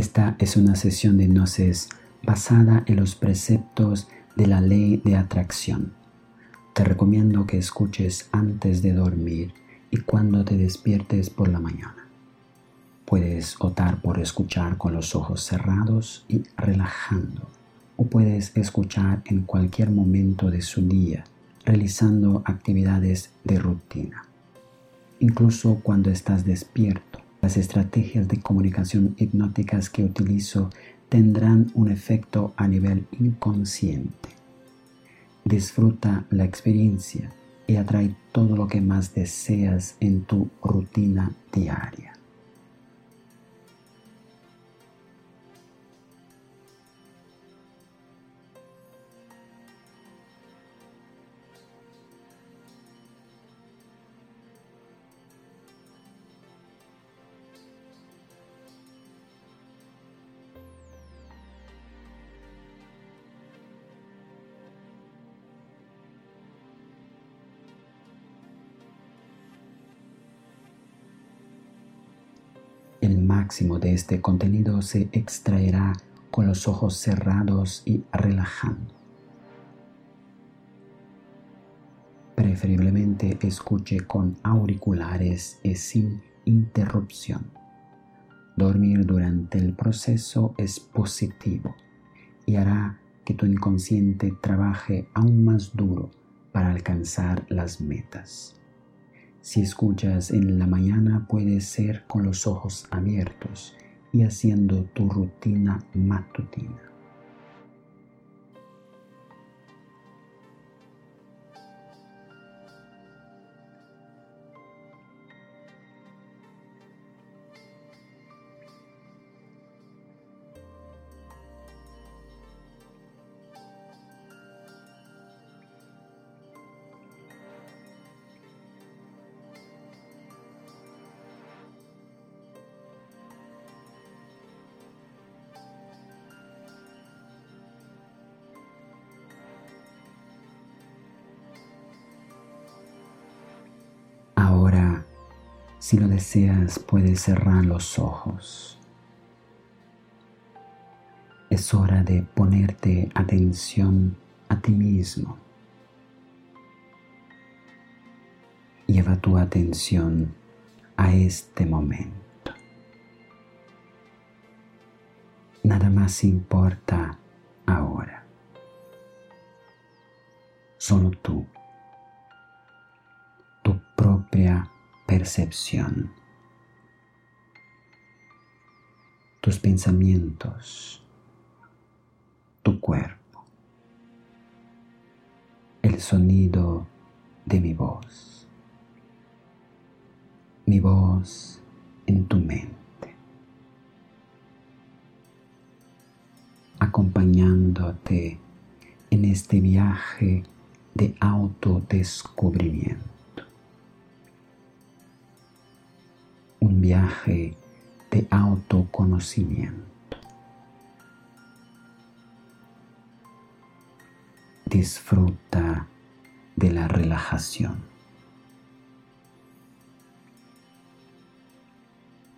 Esta es una sesión de gnosis basada en los preceptos de la ley de atracción. Te recomiendo que escuches antes de dormir y cuando te despiertes por la mañana. Puedes optar por escuchar con los ojos cerrados y relajando, o puedes escuchar en cualquier momento de su día, realizando actividades de rutina. Incluso cuando estás despierto, las estrategias de comunicación hipnóticas que utilizo tendrán un efecto a nivel inconsciente. Disfruta la experiencia y atrae todo lo que más deseas en tu rutina diaria. Este contenido se extraerá con los ojos cerrados y relajando. Preferiblemente escuche con auriculares y sin interrupción. Dormir durante el proceso es positivo y hará que tu inconsciente trabaje aún más duro para alcanzar las metas. Si escuchas en la mañana puede ser con los ojos abiertos y haciendo tu rutina matutina. Si lo deseas, puedes cerrar los ojos. Es hora de ponerte atención a ti mismo. Lleva tu atención a este momento. Nada más importa ahora. Solo tú propia percepción. Tus pensamientos, tu cuerpo, el sonido de mi voz, mi voz en tu mente, acompañándote en este viaje de autodescubrimiento. Un viaje de autoconocimiento. Disfruta de la relajación.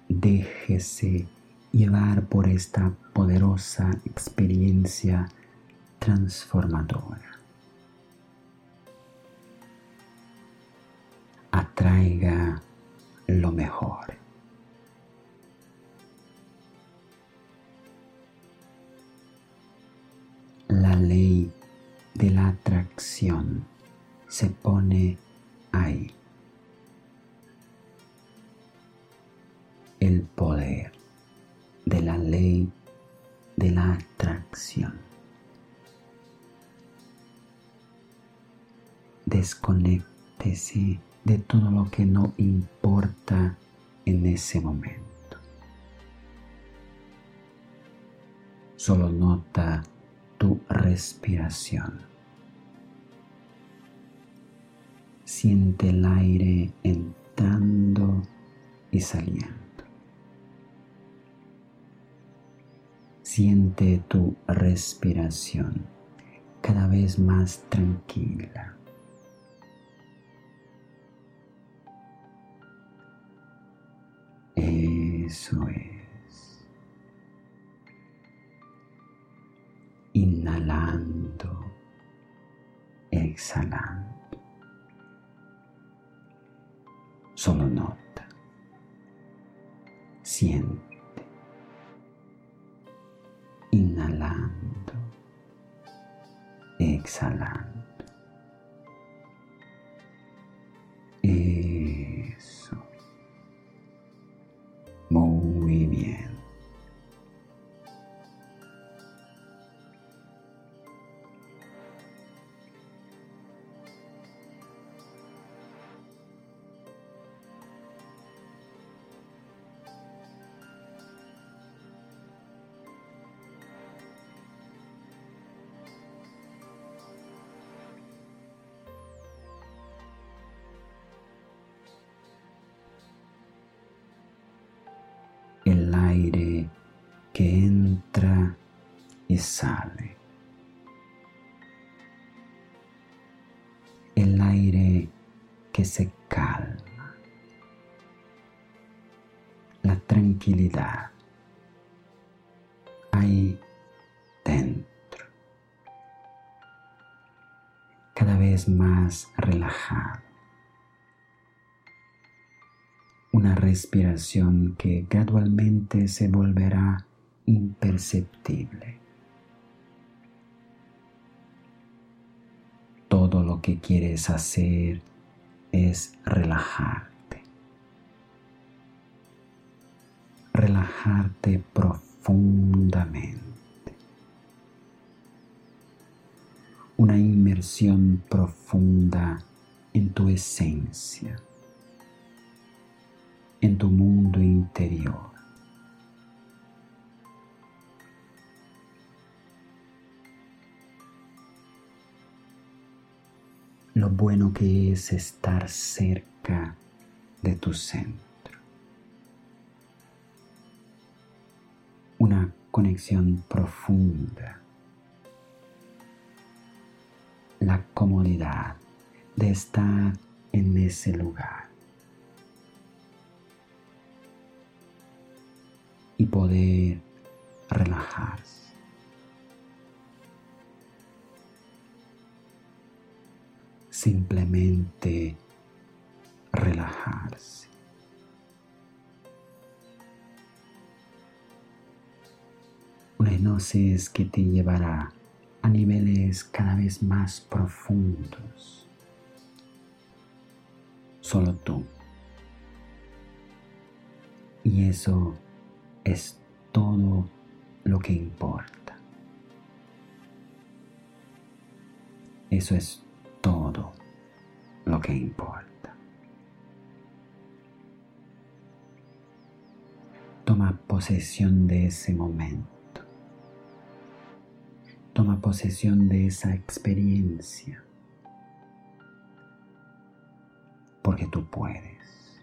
Déjese llevar por esta poderosa experiencia transformadora. Atraiga lo mejor. La ley de la atracción se pone ahí. El poder de la ley de la atracción. Desconéctese de todo lo que no importa en ese momento. Solo nota tu respiración. Siente el aire entrando y saliendo. Siente tu respiración cada vez más tranquila. Eso es. Inhalando, exhalando. Solo nota. Siente. Inhalando, exhalando. Sale. El aire que se calma. La tranquilidad ahí dentro. Cada vez más relajado. Una respiración que gradualmente se volverá imperceptible. Que quieres hacer es relajarte. Relajarte profundamente. Una inmersión profunda en tu esencia, en tu mundo interior. Lo bueno que es estar cerca de tu centro. Una conexión profunda. La comodidad de estar en ese lugar. Y poder relajarse. Simplemente relajarse. Una hipnosis que te llevará a niveles cada vez más profundos. Solo tú. Y eso es todo lo que importa. Eso es lo que importa. Toma posesión de ese momento. Toma posesión de esa experiencia. Porque tú puedes.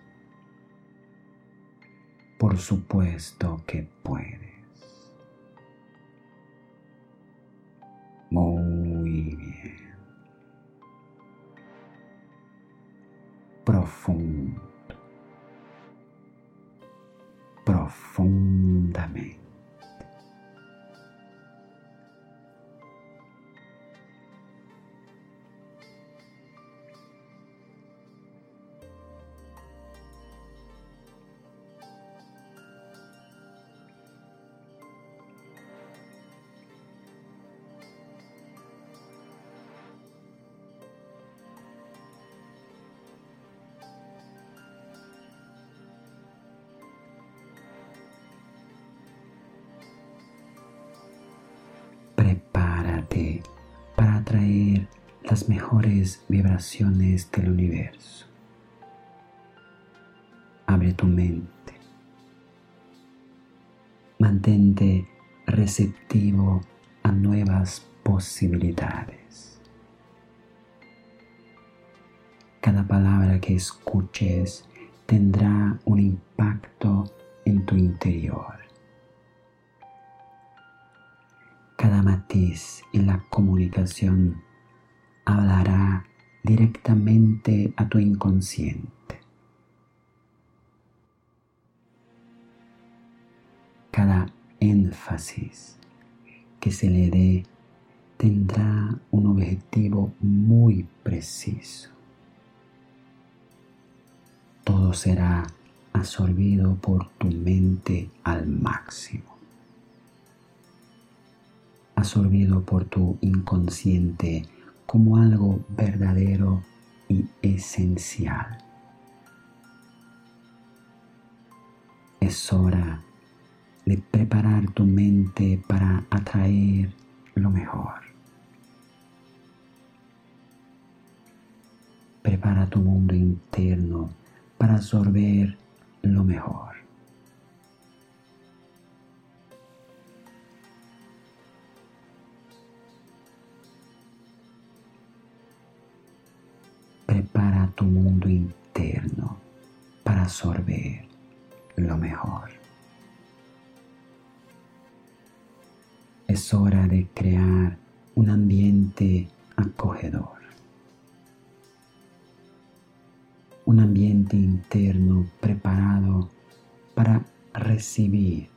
Por supuesto que puedes. Profundo, profundamente. Vibraciones del universo. Abre tu mente. Mantente receptivo a nuevas posibilidades. Cada palabra que escuches tendrá un impacto en tu interior. Cada matiz en la comunicación hablará directamente a tu inconsciente. Cada énfasis que se le dé tendrá un objetivo muy preciso. Todo será absorbido por tu mente al máximo absorbido por tu inconsciente como algo verdadero y esencial. Es hora de preparar tu mente para atraer lo mejor. Prepara tu mundo interno para absorber lo mejor. Tu mundo interno para absorber lo mejor. Es hora de crear un ambiente acogedor. Un ambiente interno preparado para recibir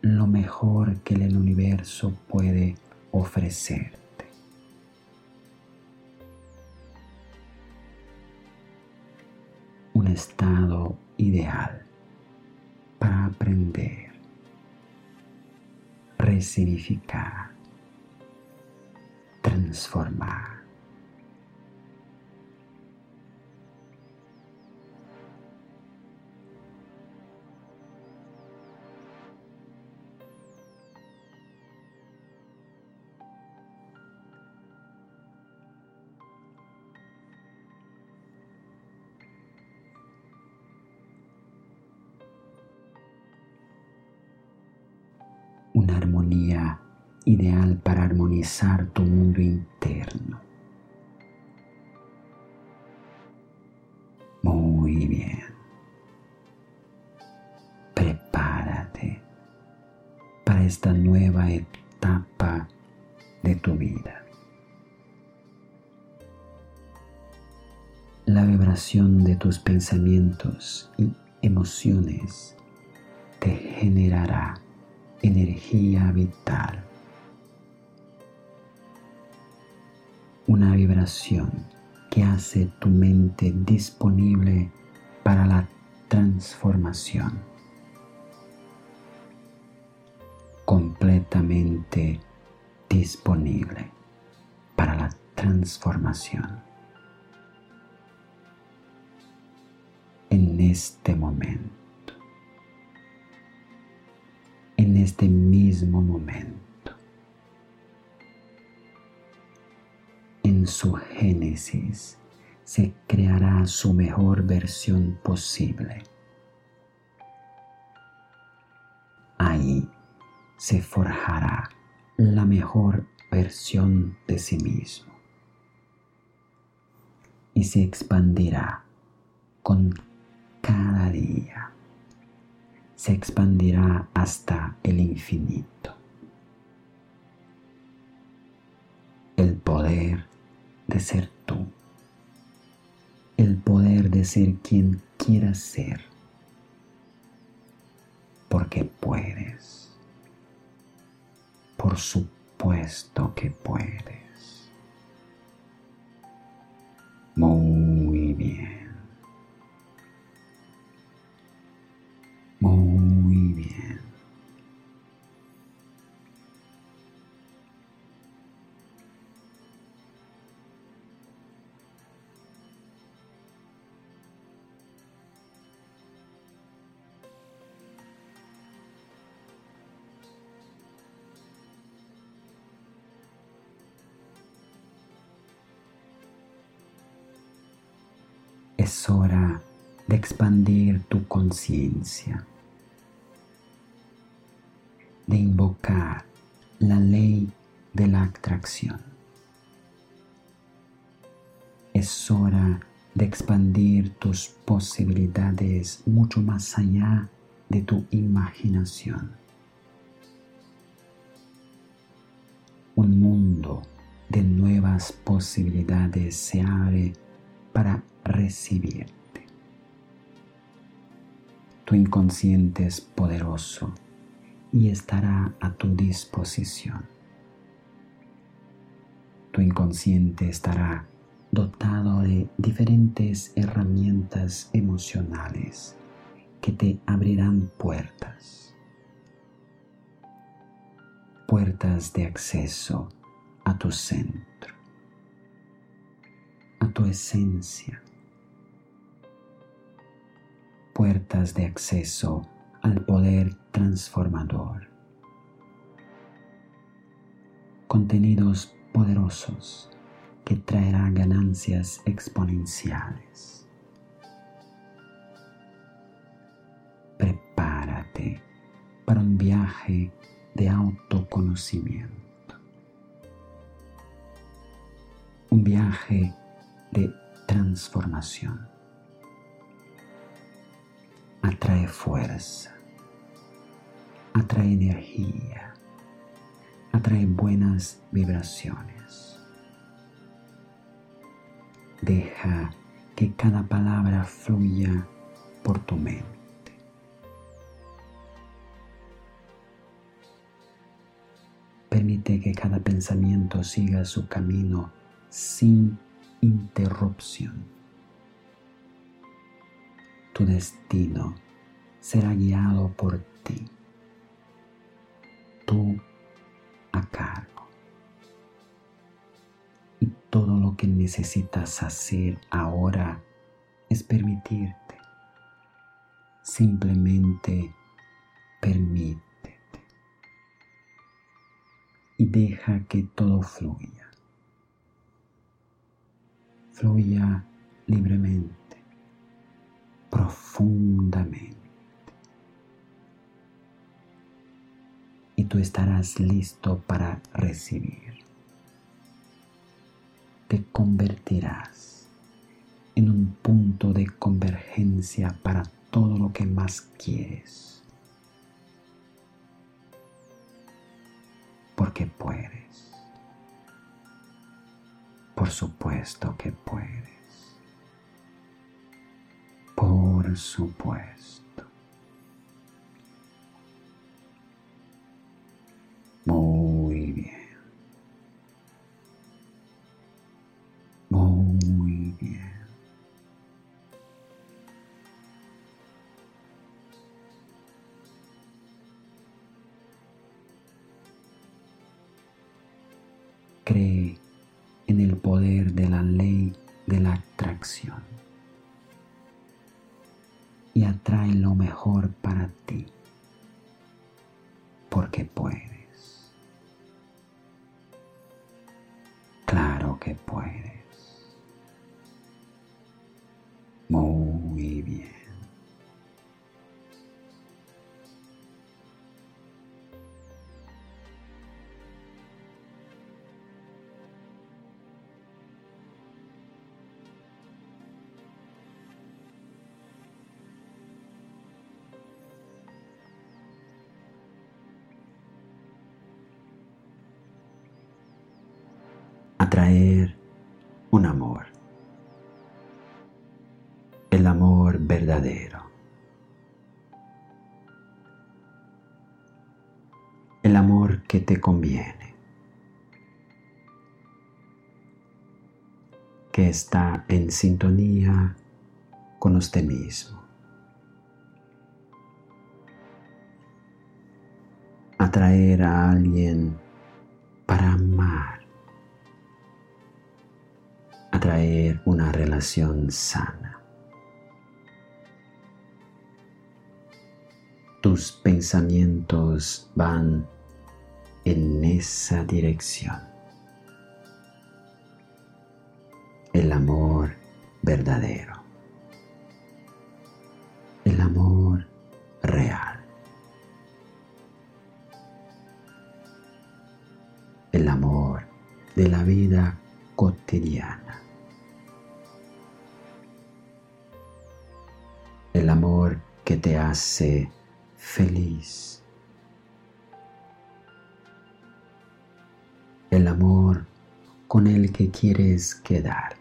lo mejor que el universo puede ofrecer. Un estado ideal para aprender, resignificar, transformar. Una armonía ideal para armonizar tu mundo interno. Muy bien. Prepárate para esta nueva etapa de tu vida. La vibración de tus pensamientos y emociones te generará energía vital. Una vibración que hace tu mente disponible para la transformación. Completamente disponible para la transformación. En este momento. En este mismo momento. En su génesis se creará su mejor versión posible. Ahí se forjará la mejor versión de sí mismo y se expandirá con cada día se expandirá hasta el infinito. El poder de ser tú. El poder de ser quien quieras ser, porque puedes. Por supuesto que puedes. Es hora de expandir tu conciencia, de invocar la ley de la atracción. Es hora de expandir tus posibilidades mucho más allá de tu imaginación. Un mundo de nuevas posibilidades se abre para recibirte. Tu inconsciente es poderoso y estará a tu disposición. Tu inconsciente estará dotado de diferentes herramientas emocionales que te abrirán puertas. Puertas de acceso a tu centro, a tu esencia. Puertas de acceso al poder transformador. Contenidos poderosos que traerán ganancias exponenciales. Prepárate para un viaje de autoconocimiento. Un viaje de transformación. Atrae fuerza atrae energía, atrae buenas vibraciones. Deja que cada palabra fluya por tu mente. Permite que cada pensamiento siga su camino sin interrupción. Tu destino será guiado por ti tú a cargo. Y todo lo que necesitas hacer ahora es permitirte. Simplemente permítete. Y deja que todo fluya. Fluya libremente, profundamente. y tú estarás listo para recibir. Te convertirás en un punto de convergencia para todo lo que más quieres. Porque puedes. Por supuesto que puedes. Por supuesto. cree en el poder de la ley de la atracción y atrae lo mejor para ti, porque puedes. Claro que puedes. Verdadero. El amor que te conviene, que está en sintonía con usted mismo. Atraer a alguien para amar, atraer una relación sana. Tus pensamientos van en esa dirección. El amor verdadero. El amor real. El amor de la vida cotidiana. El amor que te hace feliz. El amor con el que quieres quedarte.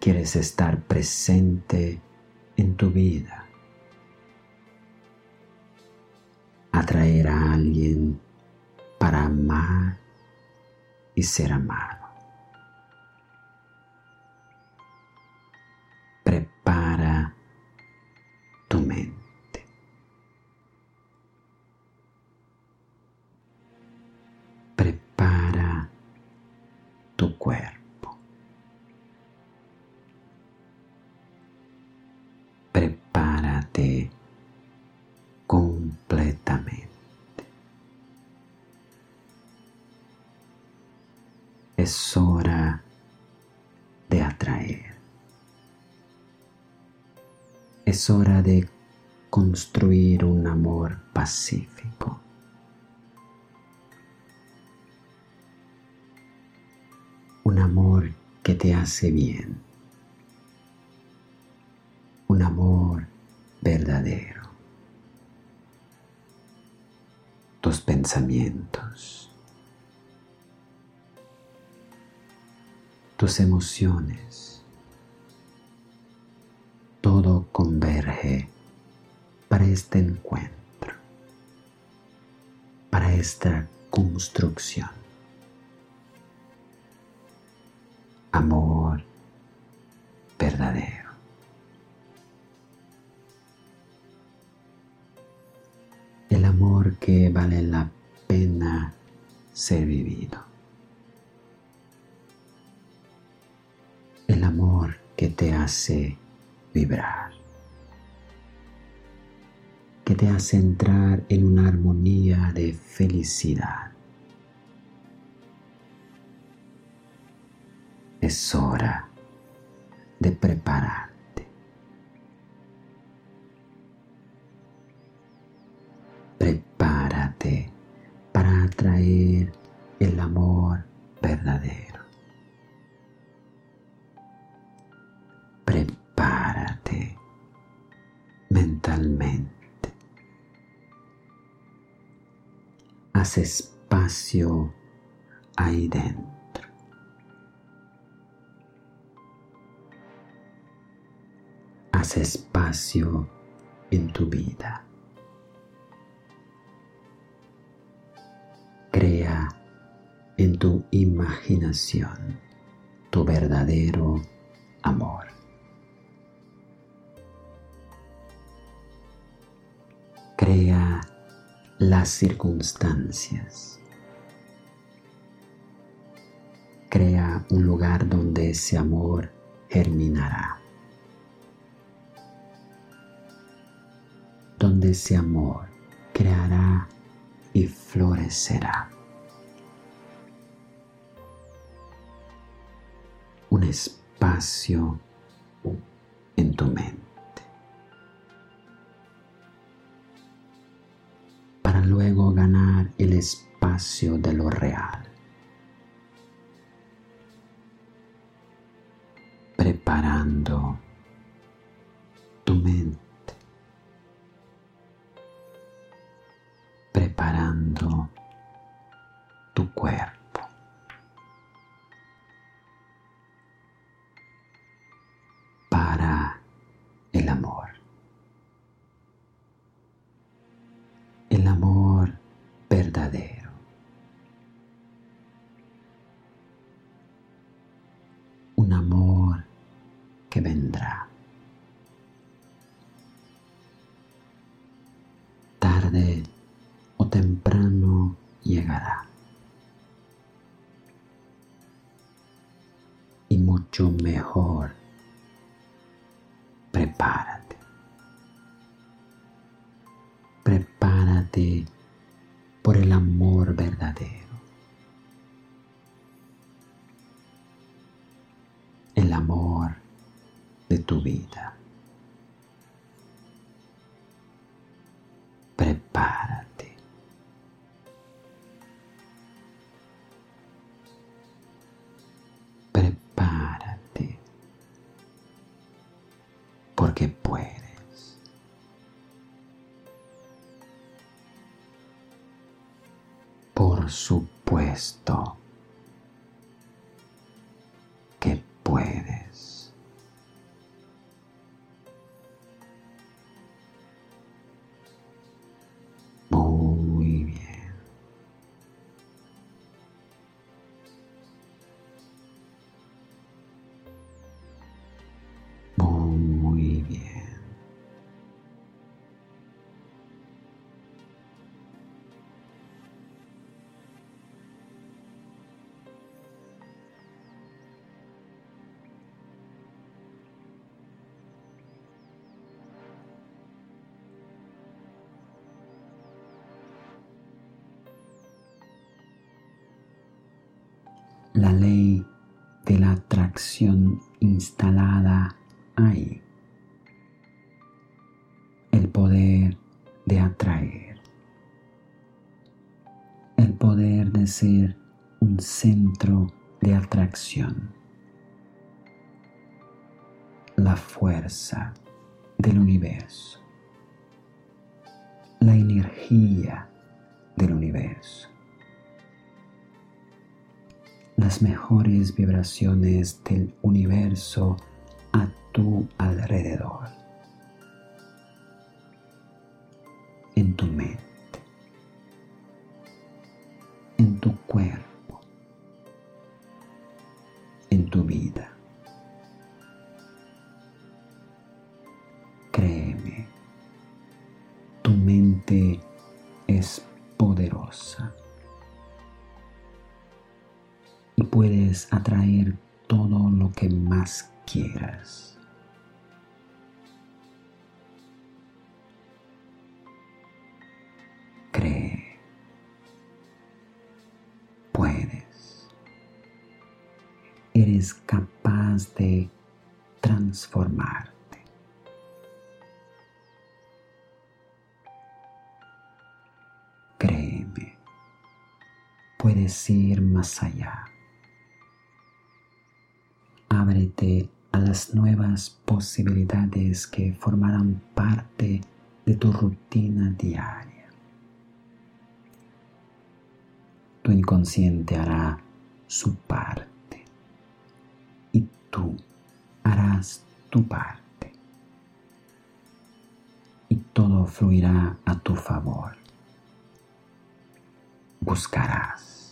Quieres estar presente en tu vida. Atraer a alguien para amar y ser amado. Es hora de construir un amor pacífico. Un amor que te hace bien. Un amor verdadero. Tus pensamientos. Tus emociones. Este encuentro, para esta construcción. Amor verdadero. El amor que vale la pena ser vivido. El amor que te hace vibrar que te hace entrar en una armonía de felicidad. Es hora de prepararte. Prepárate para atraer el amor verdadero. Prepárate mentalmente. Haz espacio ahí dentro. Haz espacio en tu vida. Crea en tu imaginación tu verdadero amor. Las circunstancias. Crea un lugar donde ese amor germinará. Donde ese amor creará y florecerá. Un espacio en tu mente. Espacio de lo real. Preparando tu mente. Preparando tu cuerpo. Para amor. Vendrá. Tarde o temprano llegará. Y mucho mejor prepárate. Porque puedes. Por supuesto instalada ahí. El poder de atraer. El poder de ser un centro de atracción. La fuerza del universo. La energía del universo las mejores vibraciones del universo a tu alrededor, en tu mente, en tu cuerpo, en tu vida. Créeme, tu mente es poderosa y puedes atraer todo lo que más quieras. Cree. Puedes. Eres capaz de transformarte. Créeme. Puedes ir más allá ábrete a las nuevas posibilidades que formarán parte de tu rutina diaria. Tu inconsciente hará su parte y tú harás tu parte y todo fluirá a tu favor. Buscarás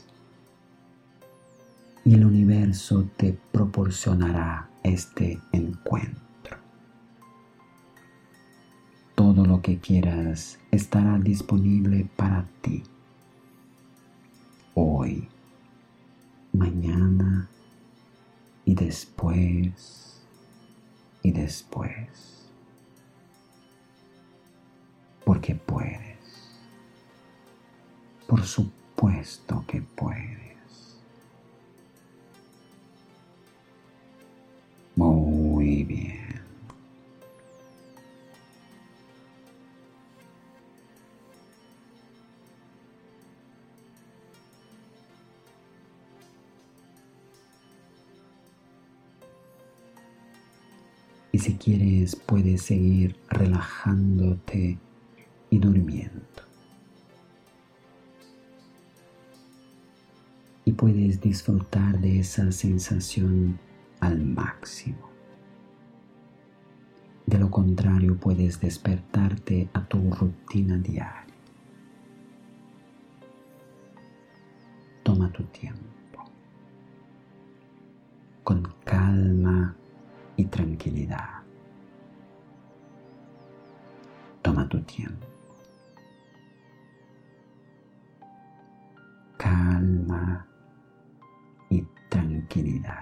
y el universo te proporcionará este encuentro. Todo lo que quieras estará disponible para ti. Hoy, mañana y después y después. Porque puedes. Por supuesto que puedes. Si quieres puedes seguir relajándote y durmiendo. Y puedes disfrutar de esa sensación al máximo. De lo contrario, puedes despertarte a tu rutina diaria. Toma tu tiempo, con calma y tranquilidad. Toma tu tiempo. Calma y tranquilidad.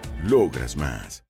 Logras más.